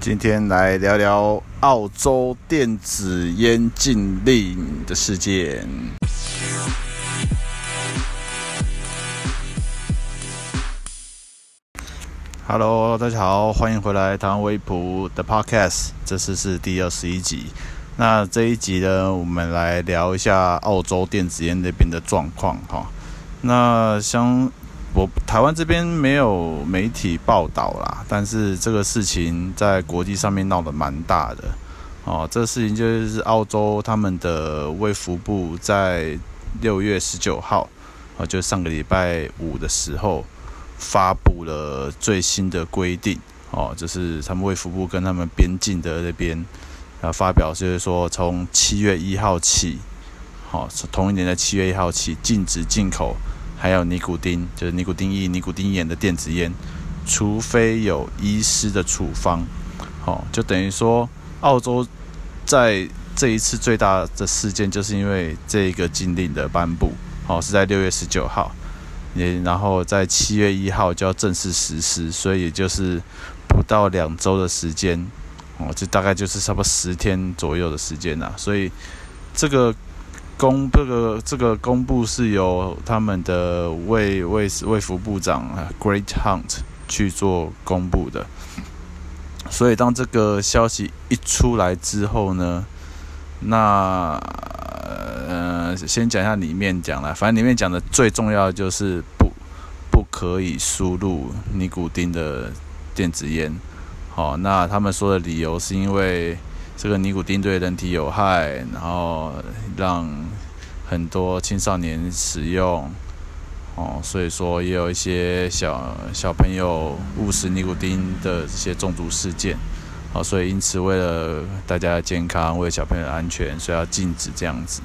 今天来聊聊澳洲电子烟禁令的事件。Hello，大家好，欢迎回来台湾微普的 Podcast，这次是第二十一集。那这一集呢，我们来聊一下澳洲电子烟那边的状况哈。那像我台湾这边没有媒体报道啦，但是这个事情在国际上面闹得蛮大的哦。这个事情就是澳洲他们的卫福部在六月十九号，哦，就上个礼拜五的时候发布了最新的规定哦，就是他们卫福部跟他们边境的那边啊发表，就是说从七月一号起，好，同一年的七月一号起禁止进口。还有尼古丁，就是尼古丁液、尼古丁盐的电子烟，除非有医师的处方，好，就等于说，澳洲在这一次最大的事件，就是因为这个禁令的颁布，好，是在六月十九号，也然后在七月一号就要正式实施，所以也就是不到两周的时间，哦，就大概就是差不多十天左右的时间呐，所以这个。公这个这个公布是由他们的卫卫卫福部长 Great Hunt 去做公布的，所以当这个消息一出来之后呢，那呃先讲一下里面讲了，反正里面讲的最重要的就是不不可以输入尼古丁的电子烟，好，那他们说的理由是因为。这个尼古丁对人体有害，然后让很多青少年使用，哦，所以说也有一些小小朋友误食尼古丁的这些中毒事件，哦，所以因此为了大家的健康，为了小朋友的安全，所以要禁止这样子。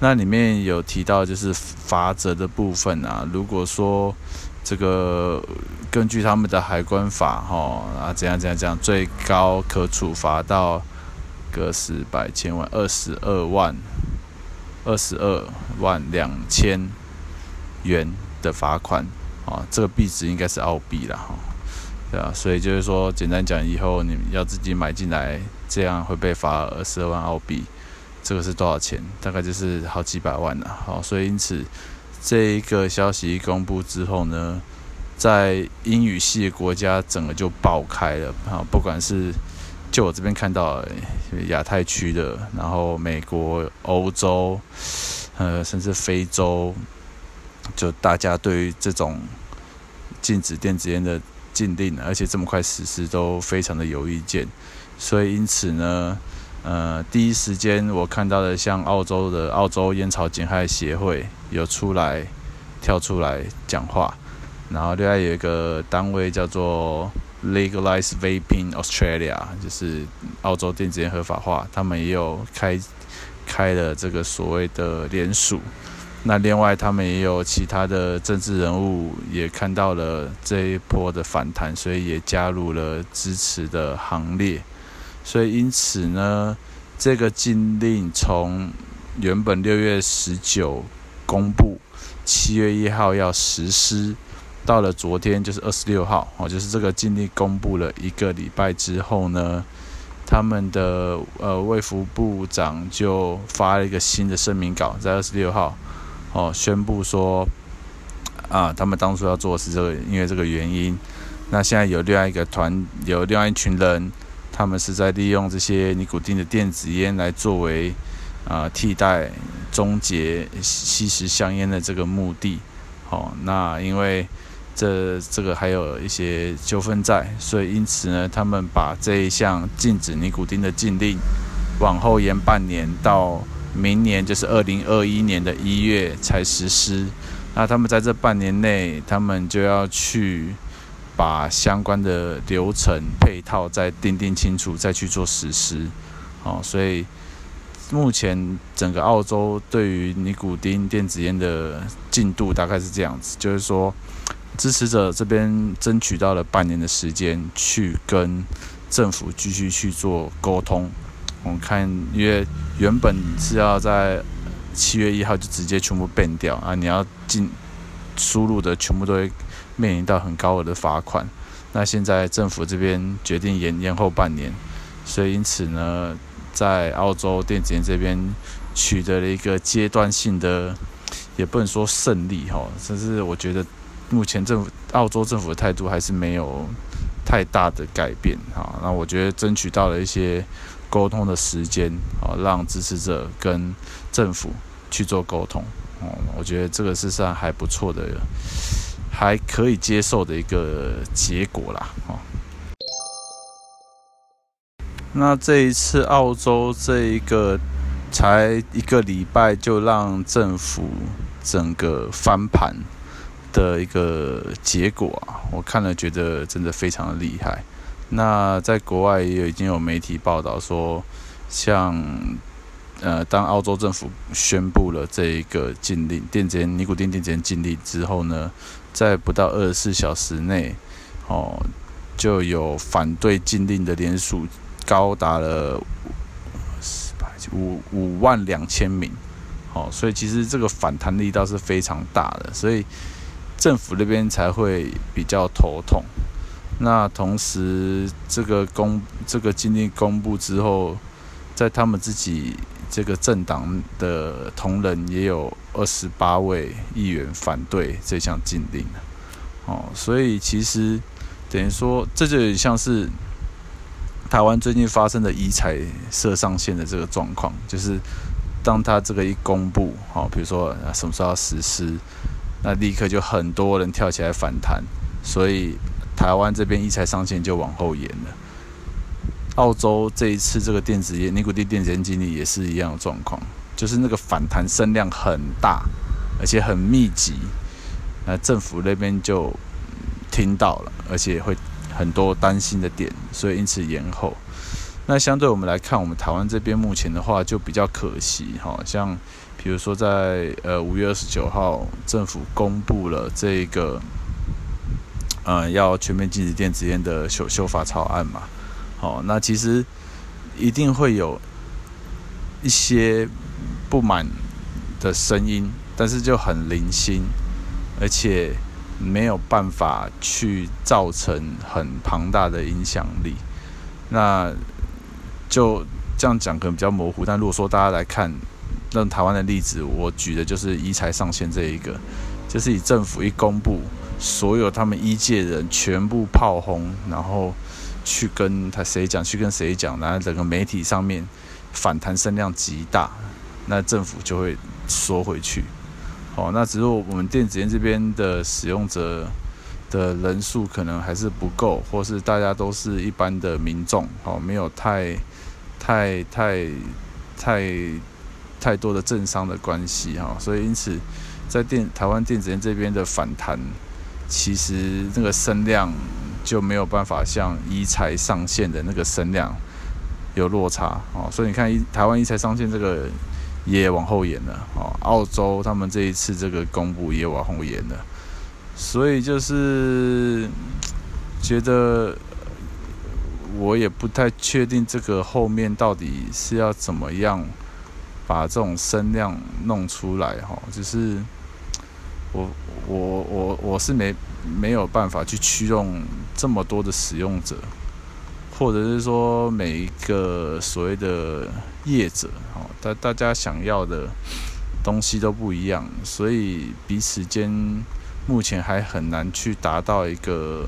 那里面有提到就是罚则的部分啊，如果说这个根据他们的海关法，哈啊怎样怎样怎样，最高可处罚到。个十百千万二十二万二十二万两千元的罚款啊，这个币值应该是澳币了哈，对啊，所以就是说，简单讲，以后你们要自己买进来，这样会被罚二十二万澳币，这个是多少钱？大概就是好几百万了。好，所以因此这一个消息一公布之后呢，在英语系的国家整个就爆开了啊，不管是。就我这边看到亚太区的，然后美国、欧洲，呃，甚至非洲，就大家对于这种禁止电子烟的禁令，而且这么快实施，都非常的有意见。所以因此呢，呃，第一时间我看到的，像澳洲的澳洲烟草减害协会有出来跳出来讲话，然后另外有一个单位叫做。Legalize Vaping Australia 就是澳洲电子烟合法化，他们也有开开了这个所谓的联署。那另外，他们也有其他的政治人物也看到了这一波的反弹，所以也加入了支持的行列。所以因此呢，这个禁令从原本六月十九公布，七月一号要实施。到了昨天，就是二十六号，哦，就是这个禁令公布了一个礼拜之后呢，他们的呃卫福部长就发了一个新的声明稿，在二十六号，哦，宣布说，啊，他们当初要做的是这个，因为这个原因，那现在有另外一个团，有另外一群人，他们是在利用这些尼古丁的电子烟来作为啊替代终结吸食香烟的这个目的，哦，那因为。这这个还有一些纠纷在，所以因此呢，他们把这一项禁止尼古丁的禁令往后延半年，到明年就是二零二一年的一月才实施。那他们在这半年内，他们就要去把相关的流程配套再定定清楚，再去做实施。哦，所以目前整个澳洲对于尼古丁电子烟的进度大概是这样子，就是说。支持者这边争取到了半年的时间，去跟政府继续去做沟通。我们看，因为原本是要在七月一号就直接全部变掉啊，你要进输入的全部都会面临到很高额的罚款。那现在政府这边决定延延后半年，所以因此呢，在澳洲电子烟这边取得了一个阶段性的，也不能说胜利哈，但是我觉得目前政府澳洲政府的态度还是没有太大的改变哈。那我觉得争取到了一些沟通的时间啊，让支持者跟政府去做沟通哦，我觉得这个是算还不错的。还可以接受的一个结果啦，哦。那这一次澳洲这一个才一个礼拜就让政府整个翻盘的一个结果啊，我看了觉得真的非常的厉害。那在国外也有已经有媒体报道说，像呃，当澳洲政府宣布了这一个禁令，电子烟、尼古丁电子烟禁令之后呢，在不到二十四小时内，哦，就有反对禁令的联署高达了四百五五万两千名，哦，所以其实这个反弹力道是非常大的，所以政府那边才会比较头痛。那同时，这个公这个禁令公布之后，在他们自己这个政党的同仁也有。二十八位议员反对这项禁令，哦，所以其实等于说，这就像是台湾最近发生的遗财设上限的这个状况，就是当他这个一公布，哦，比如说什么时候要实施，那立刻就很多人跳起来反弹，所以台湾这边遗财上限就往后延了。澳洲这一次这个电子烟尼古丁电子烟禁令也是一样的状况。就是那个反弹声量很大，而且很密集，那政府那边就听到了，而且会很多担心的点，所以因此延后。那相对我们来看，我们台湾这边目前的话就比较可惜，哈，像比如说在呃五月二十九号，政府公布了这个呃要全面禁止电子烟的修修法草案嘛，好，那其实一定会有一些。不满的声音，但是就很零星，而且没有办法去造成很庞大的影响力。那就这样讲可能比较模糊，但如果说大家来看，那台湾的例子，我举的就是一财上限这一个，就是以政府一公布，所有他们一届人全部炮轰，然后去跟他谁讲，去跟谁讲，然后整个媒体上面反弹声量极大。那政府就会缩回去，哦，那只是我们电子烟这边的使用者的人数可能还是不够，或是大家都是一般的民众，哦，没有太、太、太、太、太多的政商的关系，哈，所以因此在电台湾电子烟这边的反弹，其实那个声量就没有办法像一财上线的那个声量有落差，哦，所以你看一台湾一财上线这个。也往后延了哦，澳洲他们这一次这个公布也往后延了，所以就是觉得我也不太确定这个后面到底是要怎么样把这种声量弄出来哈，就是我我我我是没没有办法去驱动这么多的使用者。或者是说每一个所谓的业者，哦，大大家想要的东西都不一样，所以彼此间目前还很难去达到一个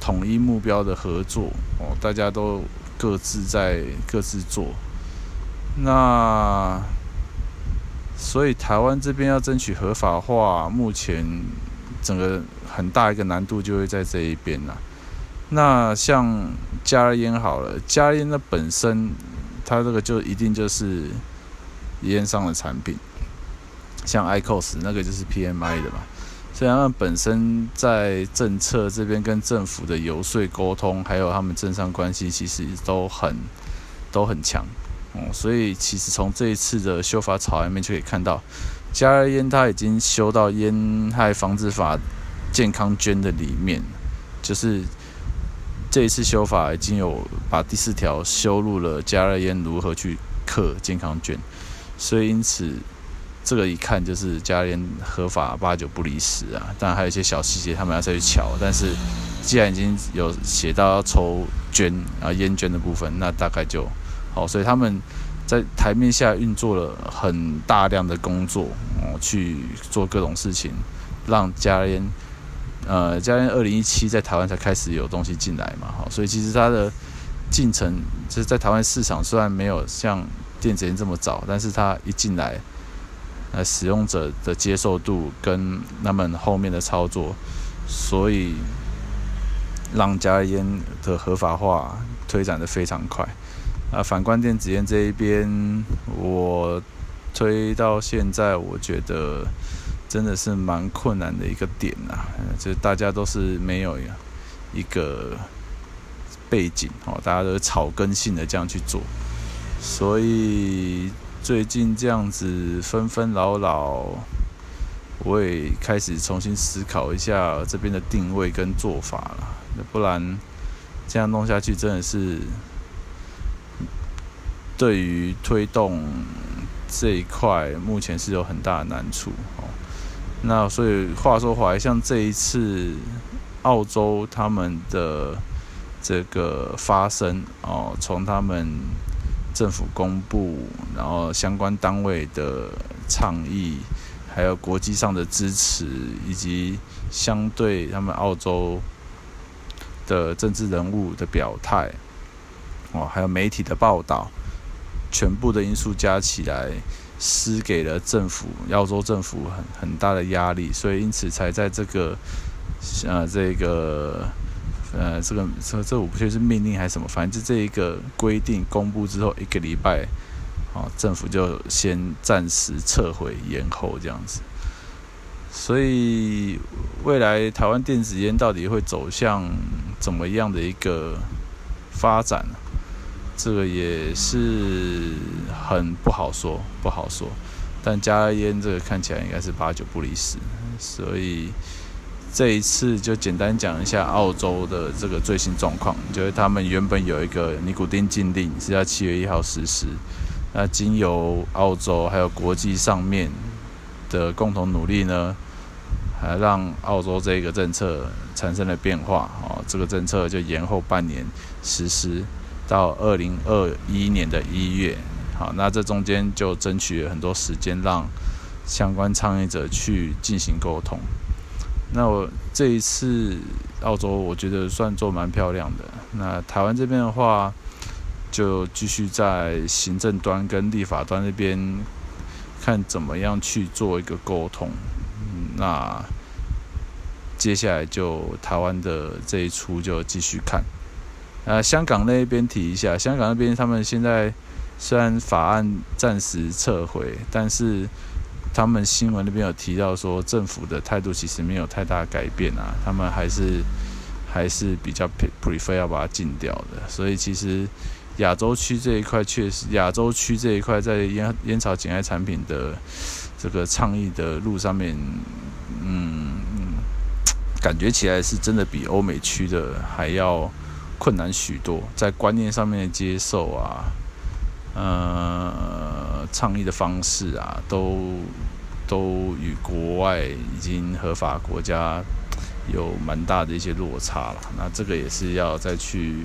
统一目标的合作，哦，大家都各自在各自做，那所以台湾这边要争取合法化，目前整个很大一个难度就会在这一边了。那像加热烟好了，加热烟的本身，它这个就一定就是烟商的产品，像 IQOS 那个就是 PMI 的嘛，所以他们本身在政策这边跟政府的游说沟通，还有他们政商关系，其实都很都很强，哦，所以其实从这一次的修法草案面就可以看到，加热烟它已经修到烟害防治法健康捐的里面，就是。这一次修法已经有把第四条修入了加热烟如何去课健康卷，所以因此这个一看就是加热烟合法八九不离十啊。当然还有一些小细节他们要再去瞧，但是既然已经有写到要抽绢啊烟绢的部分，那大概就好。所以他们在台面下运作了很大量的工作哦，去做各种事情，让佳烟呃佳烟二零一七在台湾才开始有东西进来嘛。好，所以其实它的进程就是在台湾市场虽然没有像电子烟这么早，但是它一进来，呃，使用者的接受度跟他们后面的操作，所以让加烟的合法化推展得非常快。啊，反观电子烟这一边，我推到现在，我觉得真的是蛮困难的一个点、啊，就大家都是没有一个背景哦，大家都是草根性的这样去做，所以。最近这样子纷纷扰扰，我也开始重新思考一下这边的定位跟做法了。不然这样弄下去，真的是对于推动这一块，目前是有很大的难处。那所以话说回来，像这一次澳洲他们的这个发声哦，从他们。政府公布，然后相关单位的倡议，还有国际上的支持，以及相对他们澳洲的政治人物的表态，哦，还有媒体的报道，全部的因素加起来，施给了政府，澳洲政府很很大的压力，所以因此才在这个，呃，这个。呃，这个这这我不确定是命令还是什么，反正就这一个规定公布之后一个礼拜，哦，政府就先暂时撤回延后这样子。所以未来台湾电子烟到底会走向怎么样的一个发展呢，这个也是很不好说，不好说。但加烟这个看起来应该是八九不离十，所以。这一次就简单讲一下澳洲的这个最新状况，就是他们原本有一个尼古丁禁令是要七月一号实施，那经由澳洲还有国际上面的共同努力呢，还让澳洲这个政策产生了变化，哦，这个政策就延后半年实施到二零二一年的一月，好，那这中间就争取很多时间，让相关倡议者去进行沟通。那我这一次澳洲，我觉得算做蛮漂亮的。那台湾这边的话，就继续在行政端跟立法端那边看怎么样去做一个沟通。那接下来就台湾的这一出就继续看。呃，香港那边提一下，香港那边他们现在虽然法案暂时撤回，但是。他们新闻那边有提到说，政府的态度其实没有太大改变啊，他们还是还是比较 prefer 要把它禁掉的。所以其实亚洲区这一块确实，亚洲区这一块在烟烟草减害产品的这个倡议的路上面，嗯，感觉起来是真的比欧美区的还要困难许多，在观念上面的接受啊，呃。倡议的方式啊，都都与国外已经合法国家有蛮大的一些落差了。那这个也是要再去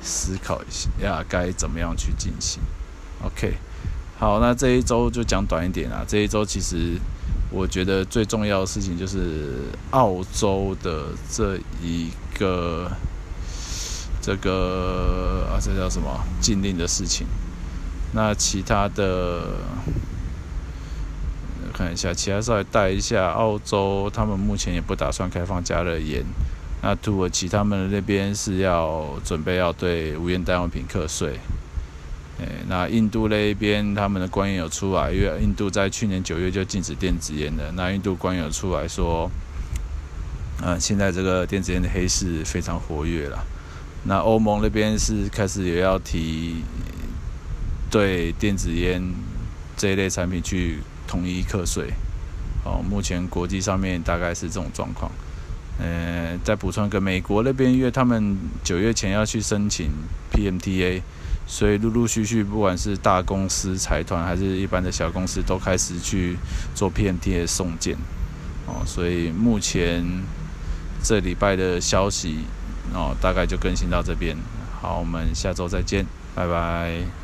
思考一下，该怎么样去进行。OK，好，那这一周就讲短一点啊。这一周其实我觉得最重要的事情就是澳洲的这一个这个啊，这叫什么禁令的事情。那其他的看一下，其他稍微带一下。澳洲他们目前也不打算开放加热烟。那土耳其他们那边是要准备要对无烟单用品课税。诶，那印度那一边他们的官员有出来，因为印度在去年九月就禁止电子烟了。那印度官员出来说，嗯，现在这个电子烟的黑市非常活跃了。那欧盟那边是开始也要提。对电子烟这一类产品去统一课税，哦，目前国际上面大概是这种状况。呃，再补充一个，美国那边因为他们九月前要去申请 PMTA，所以陆陆续续不管是大公司、财团还是一般的小公司，都开始去做 PMTA 送件。哦，所以目前这礼拜的消息哦，大概就更新到这边。好，我们下周再见，拜拜。